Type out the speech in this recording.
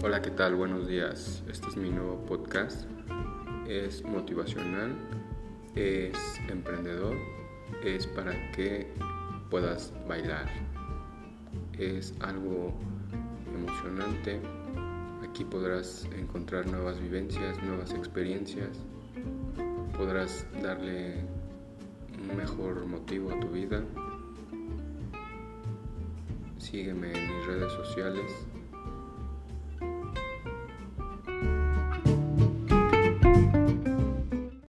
Hola, ¿qué tal? Buenos días. Este es mi nuevo podcast. Es motivacional, es emprendedor, es para que puedas bailar. Es algo emocionante. Aquí podrás encontrar nuevas vivencias, nuevas experiencias. Podrás darle un mejor motivo a tu vida. Sígueme en mis redes sociales